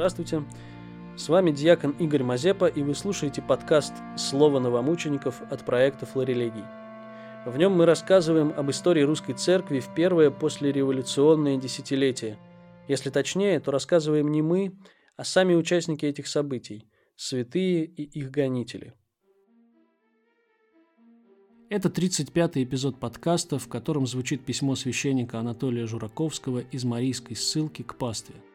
Здравствуйте. С вами диакон Игорь Мазепа, и вы слушаете подкаст «Слово новомучеников» от проекта «Флорелегий». В нем мы рассказываем об истории русской церкви в первое послереволюционное десятилетие. Если точнее, то рассказываем не мы, а сами участники этих событий – святые и их гонители. Это 35-й эпизод подкаста, в котором звучит письмо священника Анатолия Жураковского из Марийской ссылки к пастве –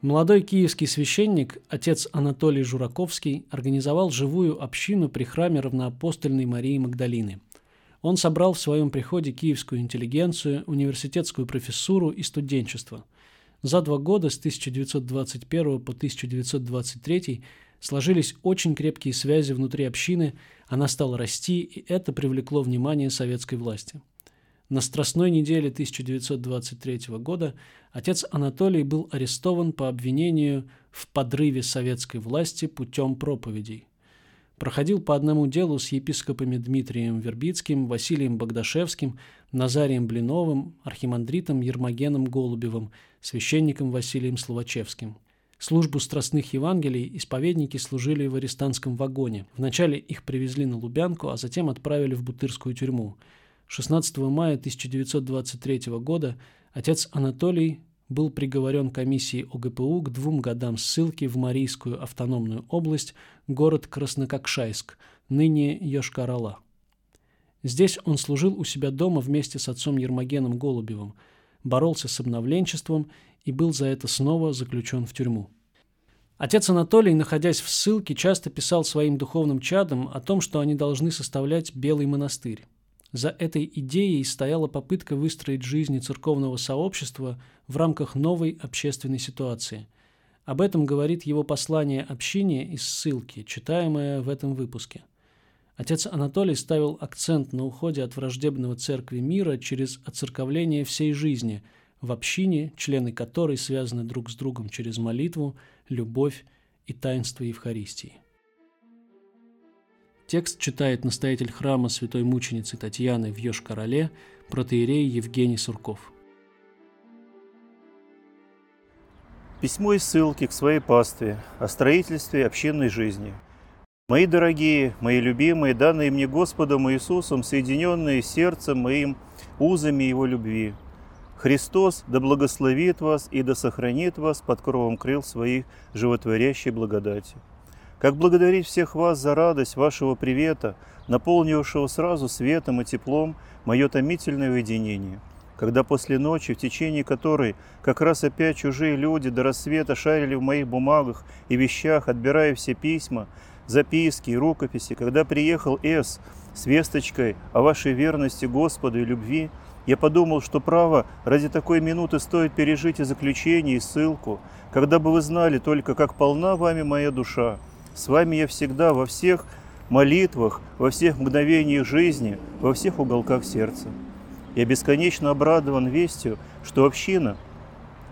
Молодой киевский священник, отец Анатолий Жураковский, организовал живую общину при храме равноапостольной Марии Магдалины. Он собрал в своем приходе киевскую интеллигенцию, университетскую профессуру и студенчество. За два года с 1921 по 1923 сложились очень крепкие связи внутри общины, она стала расти, и это привлекло внимание советской власти. На Страстной неделе 1923 года отец Анатолий был арестован по обвинению в подрыве советской власти путем проповедей. Проходил по одному делу с епископами Дмитрием Вербицким, Василием Богдашевским, Назарием Блиновым, архимандритом Ермогеном Голубевым, священником Василием Словачевским. Службу страстных Евангелий исповедники служили в арестантском вагоне. Вначале их привезли на Лубянку, а затем отправили в Бутырскую тюрьму – 16 мая 1923 года отец Анатолий был приговорен комиссией ОГПУ к двум годам ссылки в Марийскую автономную область, город Краснококшайск, ныне Йошкар-Ола. Здесь он служил у себя дома вместе с отцом Ермогеном Голубевым, боролся с обновленчеством и был за это снова заключен в тюрьму. Отец Анатолий, находясь в ссылке, часто писал своим духовным чадам о том, что они должны составлять Белый монастырь. За этой идеей стояла попытка выстроить жизнь церковного сообщества в рамках новой общественной ситуации. Об этом говорит его послание общине из ссылки, читаемое в этом выпуске. Отец Анатолий ставил акцент на уходе от враждебного церкви мира через оцерковление всей жизни в общине, члены которой связаны друг с другом через молитву, любовь и таинство Евхаристии. Текст читает настоятель храма святой мученицы Татьяны в Йошкар-Оле, протеерей Евгений Сурков. Письмо и ссылки к своей пастве о строительстве общинной жизни. Мои дорогие, мои любимые, данные мне Господом Иисусом, соединенные сердцем моим узами Его любви. Христос да благословит вас и да сохранит вас под кровом крыл своих животворящей благодати. Как благодарить всех вас за радость вашего привета, наполнившего сразу светом и теплом мое томительное уединение, когда после ночи, в течение которой как раз опять чужие люди до рассвета шарили в моих бумагах и вещах, отбирая все письма, записки и рукописи, когда приехал С с весточкой о вашей верности Господу и любви, я подумал, что право ради такой минуты стоит пережить и заключение, и ссылку, когда бы вы знали только, как полна вами моя душа, с вами я всегда во всех молитвах, во всех мгновениях жизни, во всех уголках сердца. Я бесконечно обрадован вестью, что община,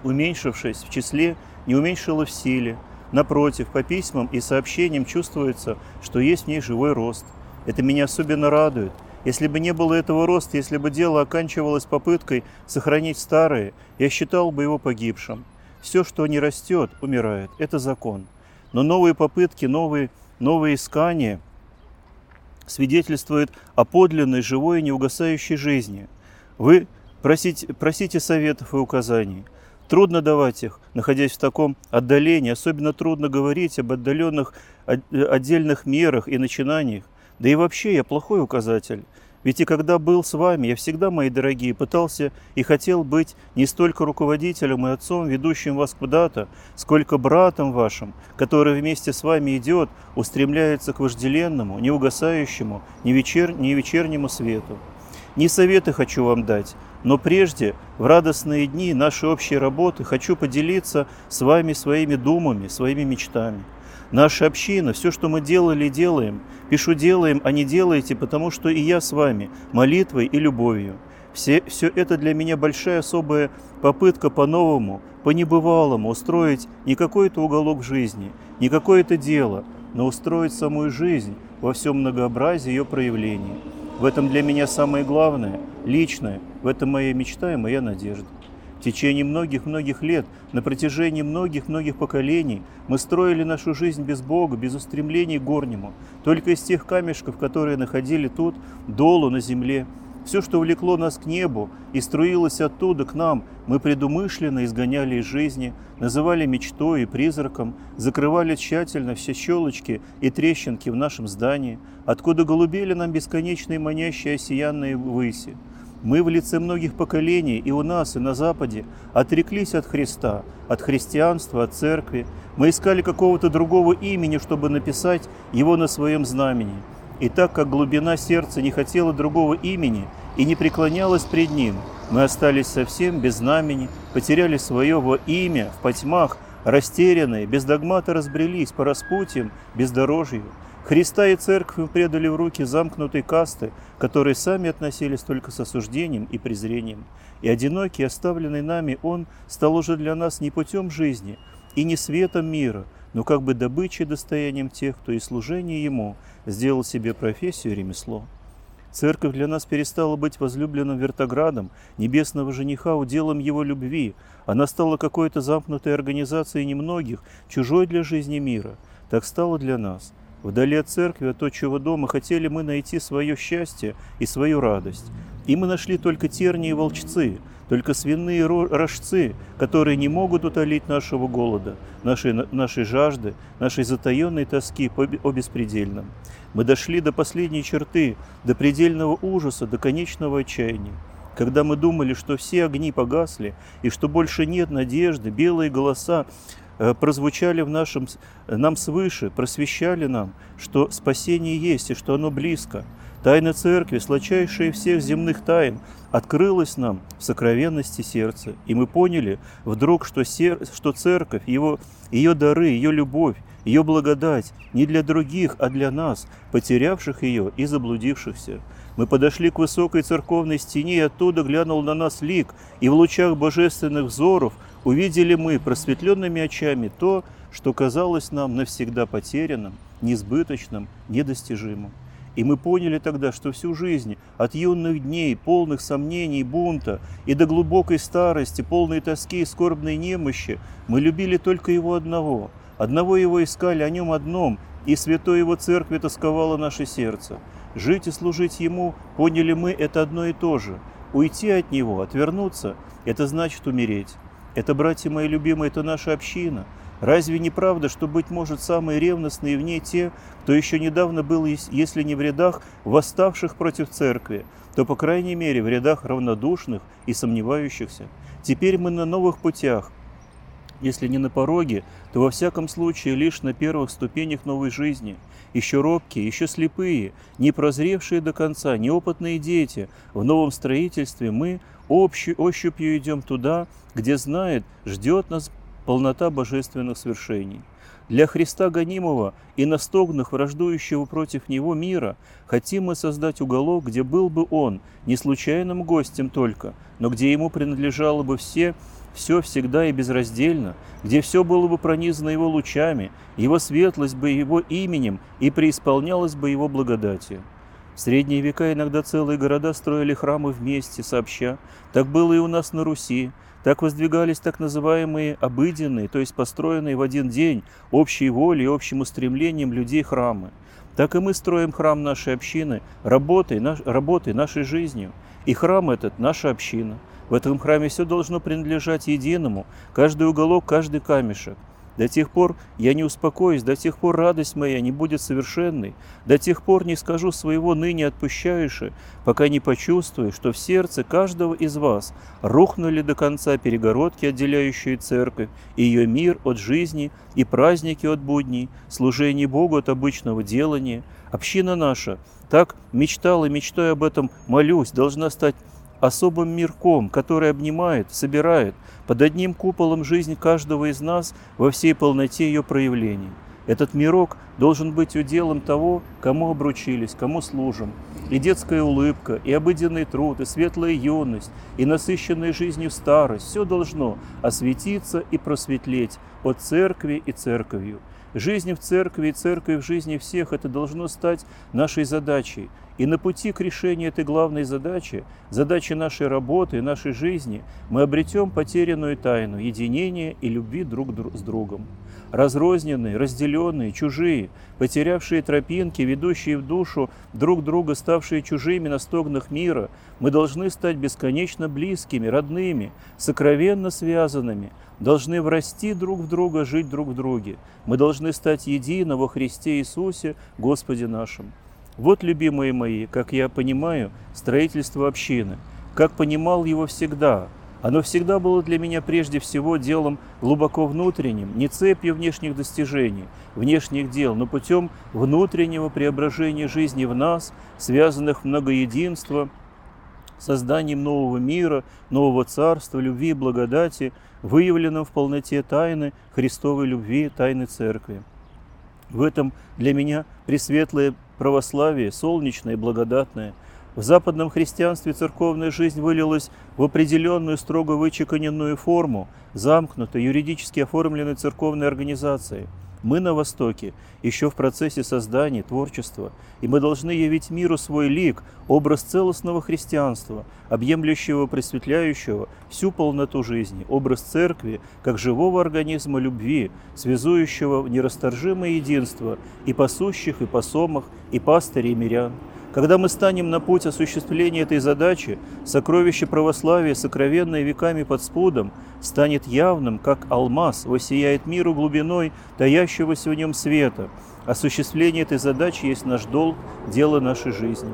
уменьшившись в числе, не уменьшила в силе. Напротив, по письмам и сообщениям чувствуется, что есть в ней живой рост. Это меня особенно радует. Если бы не было этого роста, если бы дело оканчивалось попыткой сохранить старое, я считал бы его погибшим. Все, что не растет, умирает. Это закон. Но новые попытки, новые, новые искания свидетельствуют о подлинной, живой и неугасающей жизни. Вы просите, просите советов и указаний. Трудно давать их, находясь в таком отдалении. Особенно трудно говорить об отдаленных отдельных мерах и начинаниях. Да и вообще я плохой указатель. Ведь и когда был с вами, я всегда, мои дорогие, пытался и хотел быть не столько руководителем и отцом, ведущим вас куда-то, сколько братом вашим, который вместе с вами идет, устремляется к вожделенному, неугасающему, не, вечер... не вечернему свету. Не советы хочу вам дать, но прежде, в радостные дни нашей общей работы, хочу поделиться с вами своими думами, своими мечтами – Наша община, все, что мы делали делаем, пишу делаем, а не делаете, потому что и я с вами, молитвой и любовью. Все, все это для меня большая особая попытка по-новому, по-небывалому устроить не какой-то уголок жизни, не какое-то дело, но устроить самую жизнь во всем многообразии ее проявлений. В этом для меня самое главное, личное, в этом моя мечта и моя надежда. Течение многих-многих лет, на протяжении многих-многих поколений, мы строили нашу жизнь без Бога, без устремлений к горнему, только из тех камешков, которые находили тут, долу на земле. Все, что влекло нас к небу и струилось оттуда к нам, мы предумышленно изгоняли из жизни, называли мечтой и призраком, закрывали тщательно все щелочки и трещинки в нашем здании, откуда голубели нам бесконечные манящие осиянные выси. Мы в лице многих поколений и у нас, и на Западе отреклись от Христа, от христианства, от церкви. Мы искали какого-то другого имени, чтобы написать его на своем знамени. И так как глубина сердца не хотела другого имени и не преклонялась пред ним, мы остались совсем без знамени, потеряли свое во имя в потьмах, растерянные, без догмата разбрелись по распутьям, бездорожью. Христа и церковь предали в руки замкнутой касты, которые сами относились только с осуждением и презрением. И одинокий, оставленный нами, Он стал уже для нас не путем жизни и не светом мира, но как бы добычей достоянием тех, кто и служение Ему сделал себе профессию и ремесло. Церковь для нас перестала быть возлюбленным вертоградом, небесного жениха уделом его любви. Она стала какой-то замкнутой организацией немногих, чужой для жизни мира. Так стало для нас – Вдали от церкви, от отчего дома, хотели мы найти свое счастье и свою радость. И мы нашли только тернии и волчцы, только свиные рожцы, которые не могут утолить нашего голода, нашей, нашей жажды, нашей затаенной тоски по, о беспредельном. Мы дошли до последней черты, до предельного ужаса, до конечного отчаяния. Когда мы думали, что все огни погасли и что больше нет надежды, белые голоса прозвучали в нашем, нам свыше, просвещали нам, что спасение есть и что оно близко. Тайна Церкви, сладчайшая всех земных тайн, открылась нам в сокровенности сердца. И мы поняли вдруг, что, сер... что Церковь, его... ее дары, ее любовь, ее благодать не для других, а для нас, потерявших ее и заблудившихся. Мы подошли к высокой церковной стене, и оттуда глянул на нас лик, и в лучах божественных взоров увидели мы просветленными очами то, что казалось нам навсегда потерянным, несбыточным, недостижимым. И мы поняли тогда, что всю жизнь, от юных дней, полных сомнений, бунта, и до глубокой старости, полной тоски и скорбной немощи, мы любили только Его одного. Одного Его искали, о Нем одном, и святой Его Церкви тосковало наше сердце. Жить и служить Ему, поняли мы, это одно и то же. Уйти от Него, отвернуться – это значит умереть. Это, братья мои любимые, это наша община. Разве не правда, что, быть может, самые ревностные в ней те, кто еще недавно был, если не в рядах восставших против церкви, то, по крайней мере, в рядах равнодушных и сомневающихся? Теперь мы на новых путях, если не на пороге, то во всяком случае лишь на первых ступенях новой жизни. Еще робкие, еще слепые, не прозревшие до конца, неопытные дети, в новом строительстве мы ощупью идем туда, где знает, ждет нас полнота божественных свершений. Для Христа гонимого и настогнах враждующего против Него мира хотим мы создать уголок, где был бы Он не случайным гостем только, но где Ему принадлежало бы все, все всегда и безраздельно, где все было бы пронизано Его лучами, Его светлость бы Его именем и преисполнялось бы Его благодатью. В средние века иногда целые города строили храмы вместе, сообща. Так было и у нас на Руси. Так воздвигались так называемые обыденные, то есть построенные в один день общей волей и общим устремлением людей храмы. Так и мы строим храм нашей общины работой, наш, работой нашей жизнью. И храм этот – наша община. В этом храме все должно принадлежать единому, каждый уголок, каждый камешек. До тех пор я не успокоюсь, до тех пор радость моя не будет совершенной, до тех пор не скажу своего ныне отпущающего, пока не почувствую, что в сердце каждого из вас рухнули до конца перегородки, отделяющие церковь, ее мир от жизни, и праздники от будней, служение Богу от обычного делания. Община наша, так мечтала, мечтой об этом молюсь, должна стать особым мирком, который обнимает, собирает под одним куполом жизнь каждого из нас во всей полноте ее проявлений. Этот мирок должен быть уделом того, кому обручились, кому служим. И детская улыбка, и обыденный труд, и светлая юность, и насыщенная жизнью старость – все должно осветиться и просветлеть от церкви и церковью. Жизнь в церкви и церковь в жизни всех – это должно стать нашей задачей. И на пути к решению этой главной задачи, задачи нашей работы и нашей жизни, мы обретем потерянную тайну единения и любви друг с другом разрозненные, разделенные, чужие, потерявшие тропинки, ведущие в душу друг друга, ставшие чужими на стогнах мира, мы должны стать бесконечно близкими, родными, сокровенно связанными, должны врасти друг в друга, жить друг в друге. Мы должны стать едино во Христе Иисусе, Господе нашим. Вот, любимые мои, как я понимаю, строительство общины, как понимал его всегда – оно всегда было для меня прежде всего делом глубоко внутренним, не цепью внешних достижений, внешних дел, но путем внутреннего преображения жизни в нас, связанных в многоединство, созданием нового мира, нового царства, любви и благодати, выявленном в полноте тайны Христовой любви, тайны Церкви. В этом для меня пресветлое православие, солнечное и благодатное – в западном христианстве церковная жизнь вылилась в определенную строго вычеканенную форму, замкнутой, юридически оформленной церковной организации. Мы на Востоке еще в процессе создания, творчества, и мы должны явить миру свой лик, образ целостного христианства, объемлющего, просветляющего всю полноту жизни, образ церкви, как живого организма любви, связующего нерасторжимое единство и пасущих, и посомах, и пастырей, и мирян. Когда мы станем на путь осуществления этой задачи, сокровище православия, сокровенное веками под спудом, станет явным, как алмаз, воссияет миру глубиной таящегося в нем света. Осуществление этой задачи есть наш долг, дело нашей жизни.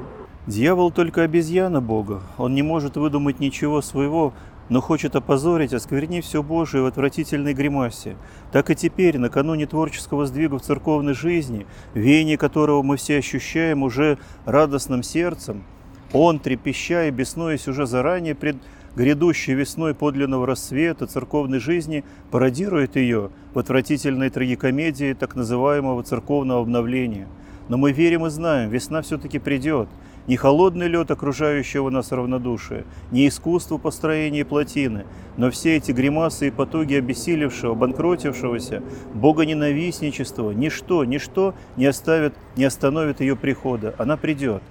Дьявол только обезьяна Бога. Он не может выдумать ничего своего, но хочет опозорить, осквернив все Божие в отвратительной гримасе. Так и теперь, накануне творческого сдвига в церковной жизни, веяние которого мы все ощущаем уже радостным сердцем, он, трепеща и беснуясь уже заранее пред грядущей весной подлинного рассвета церковной жизни, пародирует ее в отвратительной трагикомедии так называемого церковного обновления. Но мы верим и знаем, весна все-таки придет – не холодный лед окружающего нас равнодушия, не искусство построения плотины, но все эти гримасы и потуги обессилевшего, банкротившегося, богоненавистничества, ничто, ничто не, оставит, не остановит ее прихода. Она придет.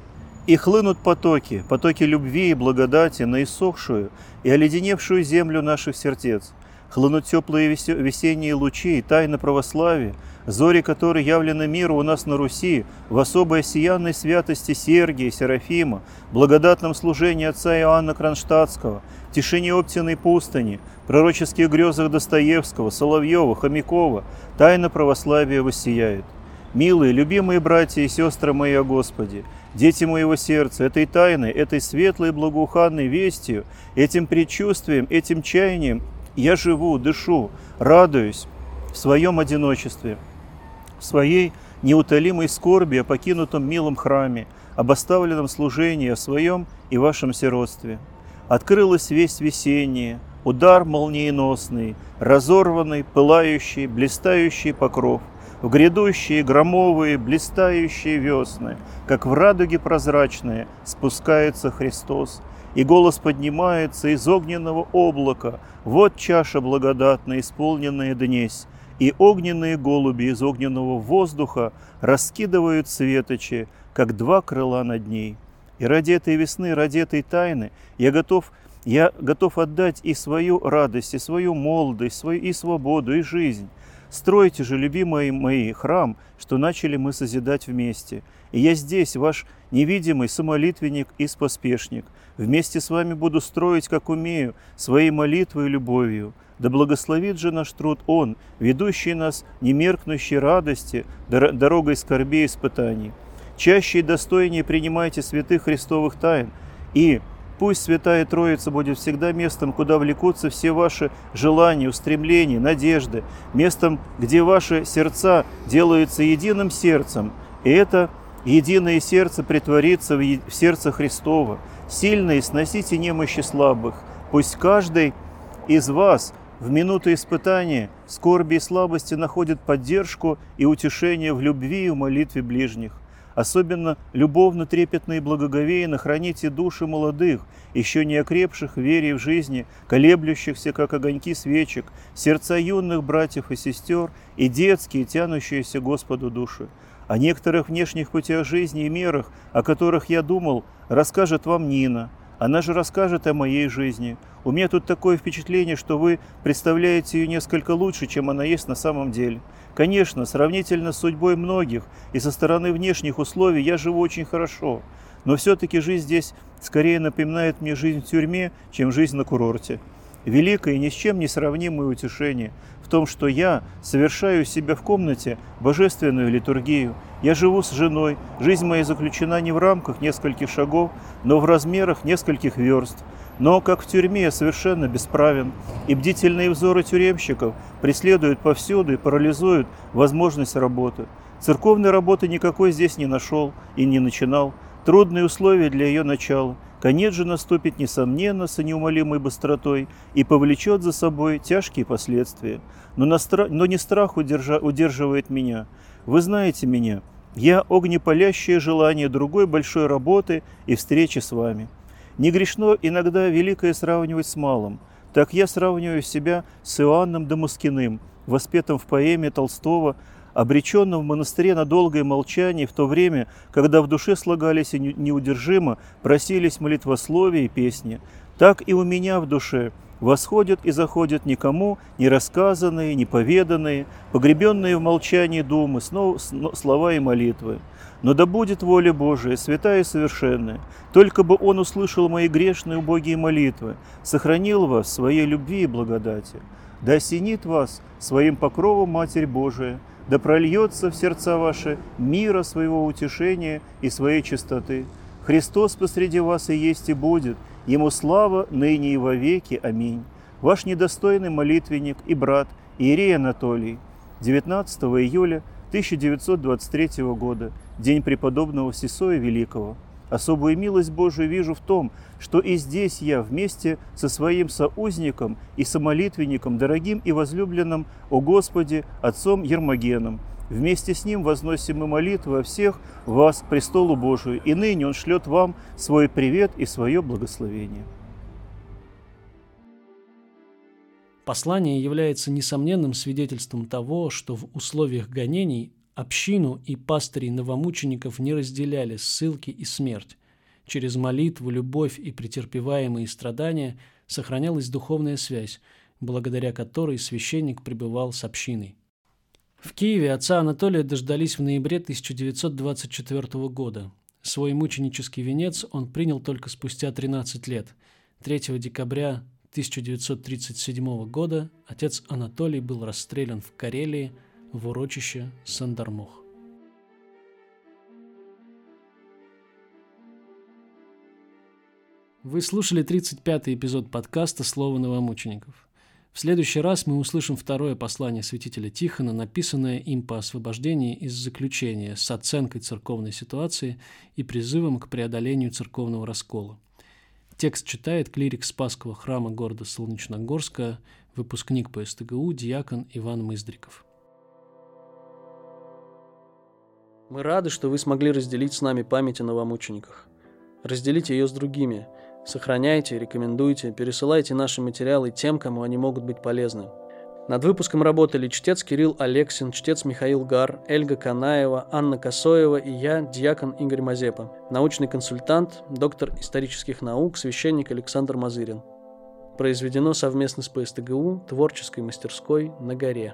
И хлынут потоки, потоки любви и благодати на иссохшую и оледеневшую землю наших сердец. Хлынут теплые весенние лучи и тайны православия, зори которой явлены миру у нас на Руси, в особой сиянной святости Сергия, Серафима, благодатном служении отца Иоанна Кронштадтского, тишине Оптиной пустыни, пророческих грезах Достоевского, Соловьева, Хомякова, тайна православия воссияет. Милые, любимые братья и сестры мои о Господе, дети моего сердца, этой тайной, этой светлой благоуханной вестью, этим предчувствием, этим чаянием я живу, дышу, радуюсь в своем одиночестве – в своей неутолимой скорби о покинутом милом храме, об оставленном служении, о своем и вашем сиротстве. Открылась весть весенняя, удар молниеносный, разорванный, пылающий, блистающий покров, в грядущие громовые, блистающие весны, как в радуге прозрачные, спускается Христос, и голос поднимается из огненного облака, вот чаша благодатная, исполненная днесь, и огненные голуби из огненного воздуха раскидывают светочи, как два крыла над ней. И ради этой весны, ради этой тайны я готов, я готов отдать и свою радость, и свою молодость, свою и свободу, и жизнь. Стройте же, любимые мои, храм, что начали мы созидать вместе. И я здесь, ваш невидимый самолитвенник и споспешник. Вместе с вами буду строить, как умею, своей молитвой и любовью. Да благословит же наш труд Он, ведущий нас немеркнущей радости, дорогой скорби и испытаний. Чаще и достойнее принимайте святых Христовых тайн, и пусть Святая Троица будет всегда местом, куда влекутся все ваши желания, устремления, надежды, местом, где ваши сердца делаются единым сердцем, и это единое сердце притворится в сердце Христова. Сильно и сносите немощи слабых. Пусть каждый из вас – в минуты испытания, скорби и слабости находят поддержку и утешение в любви и в молитве ближних. Особенно любовно, трепетно и благоговейно храните души молодых, еще не окрепших в вере в жизни, колеблющихся, как огоньки свечек, сердца юных братьев и сестер и детские, тянущиеся Господу души. О некоторых внешних путях жизни и мерах, о которых я думал, расскажет вам Нина. Она же расскажет о моей жизни. У меня тут такое впечатление, что вы представляете ее несколько лучше, чем она есть на самом деле. Конечно, сравнительно с судьбой многих и со стороны внешних условий я живу очень хорошо, но все-таки жизнь здесь скорее напоминает мне жизнь в тюрьме, чем жизнь на курорте. Великое и ни с чем не сравнимое утешение том, что я совершаю себя в комнате божественную литургию. Я живу с женой, жизнь моя заключена не в рамках нескольких шагов, но в размерах нескольких верст – но, как в тюрьме, совершенно бесправен, и бдительные взоры тюремщиков преследуют повсюду и парализуют возможность работы. Церковной работы никакой здесь не нашел и не начинал. Трудные условия для ее начала. Конец же наступит, несомненно, с неумолимой быстротой и повлечет за собой тяжкие последствия. Но, на стра... Но не страх удержа... удерживает меня. Вы знаете меня. Я огнепалящее желание другой большой работы и встречи с вами. Не грешно иногда великое сравнивать с малым. Так я сравниваю себя с Иоанном Дамаскиным, воспетым в поэме Толстого, обреченным в монастыре на долгое молчание в то время, когда в душе слагались и неудержимо просились молитвословия и песни. Так и у меня в душе восходят и заходят никому не рассказанные, не поведанные, погребенные в молчании думы, слова и молитвы. Но да будет воля Божия, святая и совершенная, только бы Он услышал мои грешные убогие молитвы, сохранил вас в своей любви и благодати. Да осенит вас своим покровом Матерь Божия, да прольется в сердца ваши мира своего утешения и своей чистоты. Христос посреди вас и есть и будет, Ему слава ныне и во веки. Аминь. Ваш недостойный молитвенник и брат Иерей Анатолий, 19 июля 1923 года, день преподобного Сесоя Великого. Особую милость Божию вижу в том, что и здесь я вместе со своим соузником и самолитвенником, дорогим и возлюбленным о Господе, отцом Ермогеном, вместе с ним возносим мы молитвы о всех вас к престолу Божию, и ныне Он шлет вам свой привет и свое благословение. Послание является несомненным свидетельством того, что в условиях гонений общину и пастырей новомучеников не разделяли ссылки и смерть. Через молитву, любовь и претерпеваемые страдания сохранялась духовная связь, благодаря которой священник пребывал с общиной. В Киеве отца Анатолия дождались в ноябре 1924 года. Свой мученический венец он принял только спустя 13 лет, 3 декабря 1937 года отец Анатолий был расстрелян в Карелии в урочище Сандармох. Вы слушали 35-й эпизод подкаста «Слово новомучеников». В следующий раз мы услышим второе послание святителя Тихона, написанное им по освобождении из заключения с оценкой церковной ситуации и призывом к преодолению церковного раскола – Текст читает клирик Спасского храма города Солнечногорска, выпускник по СТГУ, диакон Иван Мыздриков. Мы рады, что вы смогли разделить с нами память о новомучениках. Разделите ее с другими. Сохраняйте, рекомендуйте, пересылайте наши материалы тем, кому они могут быть полезны – над выпуском работали чтец Кирилл Алексин, чтец Михаил Гар, Эльга Канаева, Анна Косоева и я, диакон Игорь Мазепа, научный консультант, доктор исторических наук, священник Александр Мазырин. Произведено совместно с ПСТГУ творческой мастерской на горе.